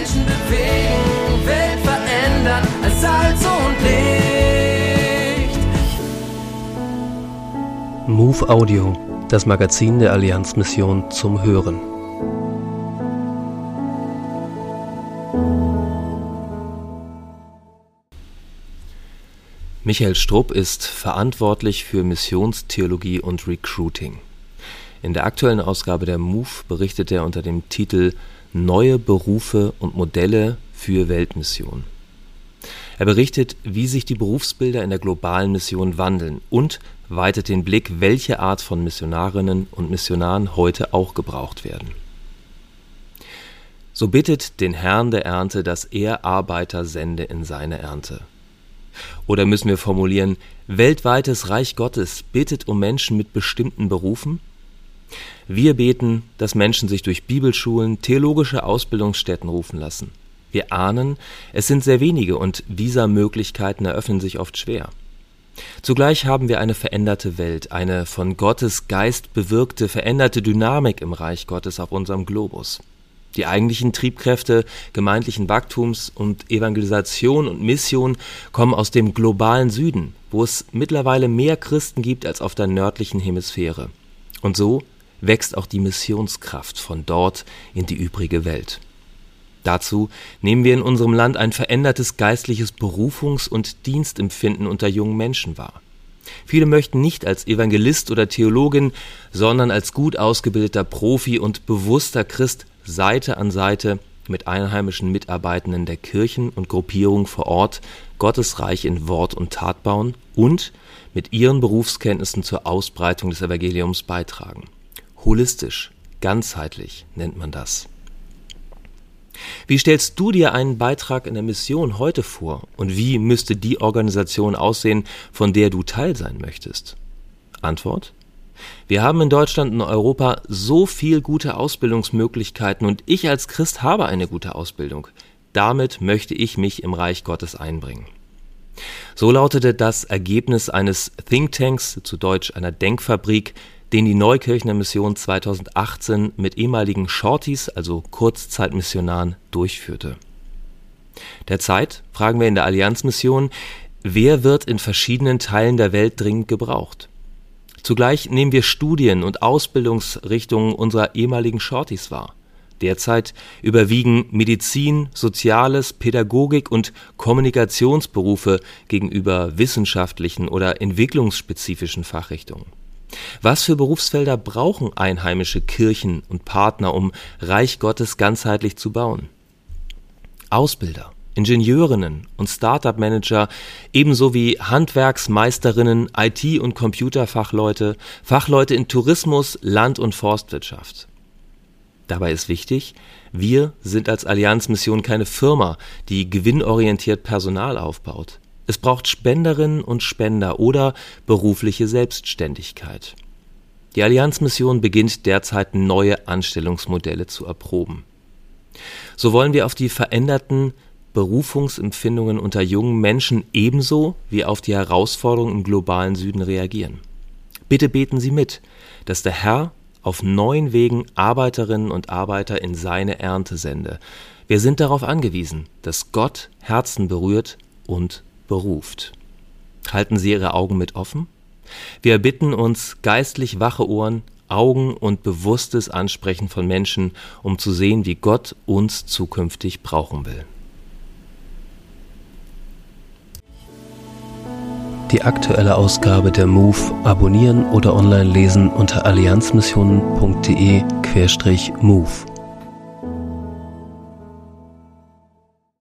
Menschen bewegen, Welt verändern als Salz und Licht. Move Audio, das Magazin der Allianzmission zum Hören. Michael Strupp ist verantwortlich für Missionstheologie und Recruiting. In der aktuellen Ausgabe der MOVE berichtet er unter dem Titel Neue Berufe und Modelle für Weltmission. Er berichtet, wie sich die Berufsbilder in der globalen Mission wandeln und weitet den Blick, welche Art von Missionarinnen und Missionaren heute auch gebraucht werden. So bittet den Herrn der Ernte, dass er Arbeiter sende in seine Ernte. Oder müssen wir formulieren, weltweites Reich Gottes bittet um Menschen mit bestimmten Berufen? Wir beten, dass Menschen sich durch Bibelschulen, theologische Ausbildungsstätten rufen lassen. Wir ahnen, es sind sehr wenige und Visa-Möglichkeiten eröffnen sich oft schwer. Zugleich haben wir eine veränderte Welt, eine von Gottes Geist bewirkte, veränderte Dynamik im Reich Gottes auf unserem Globus. Die eigentlichen Triebkräfte gemeindlichen Wachstums und Evangelisation und Mission kommen aus dem globalen Süden, wo es mittlerweile mehr Christen gibt als auf der nördlichen Hemisphäre. Und so wächst auch die Missionskraft von dort in die übrige Welt. Dazu nehmen wir in unserem Land ein verändertes geistliches Berufungs- und Dienstempfinden unter jungen Menschen wahr. Viele möchten nicht als Evangelist oder Theologin, sondern als gut ausgebildeter Profi und bewusster Christ Seite an Seite mit einheimischen Mitarbeitenden der Kirchen und Gruppierungen vor Ort Gottes Reich in Wort und Tat bauen und mit ihren Berufskenntnissen zur Ausbreitung des Evangeliums beitragen. Holistisch, ganzheitlich nennt man das. Wie stellst du dir einen Beitrag in der Mission heute vor und wie müsste die Organisation aussehen, von der du Teil sein möchtest? Antwort wir haben in Deutschland und Europa so viel gute Ausbildungsmöglichkeiten und ich als Christ habe eine gute Ausbildung. Damit möchte ich mich im Reich Gottes einbringen. So lautete das Ergebnis eines Thinktanks, zu Deutsch einer Denkfabrik, den die Neukirchner Mission 2018 mit ehemaligen Shorties, also Kurzzeitmissionaren, durchführte. Derzeit fragen wir in der Allianzmission, wer wird in verschiedenen Teilen der Welt dringend gebraucht? Zugleich nehmen wir Studien und Ausbildungsrichtungen unserer ehemaligen Shorties wahr. Derzeit überwiegen Medizin, Soziales, Pädagogik und Kommunikationsberufe gegenüber wissenschaftlichen oder entwicklungsspezifischen Fachrichtungen. Was für Berufsfelder brauchen einheimische Kirchen und Partner, um Reich Gottes ganzheitlich zu bauen? Ausbilder, Ingenieurinnen und Startup-Manager ebenso wie Handwerksmeisterinnen, IT- und Computerfachleute, Fachleute in Tourismus, Land- und Forstwirtschaft. Dabei ist wichtig, wir sind als Allianzmission keine Firma, die gewinnorientiert Personal aufbaut. Es braucht Spenderinnen und Spender oder berufliche Selbstständigkeit. Die Allianzmission beginnt derzeit neue Anstellungsmodelle zu erproben. So wollen wir auf die veränderten Berufungsempfindungen unter jungen Menschen ebenso wie auf die Herausforderungen im globalen Süden reagieren. Bitte beten Sie mit, dass der Herr auf neuen Wegen Arbeiterinnen und Arbeiter in seine Ernte sende. Wir sind darauf angewiesen, dass Gott Herzen berührt und beruft. Halten Sie Ihre Augen mit offen? Wir bitten uns geistlich wache Ohren, Augen und bewusstes Ansprechen von Menschen, um zu sehen, wie Gott uns zukünftig brauchen will. Die aktuelle Ausgabe der MOVE abonnieren oder online lesen unter allianzmissionen.de-MOVE.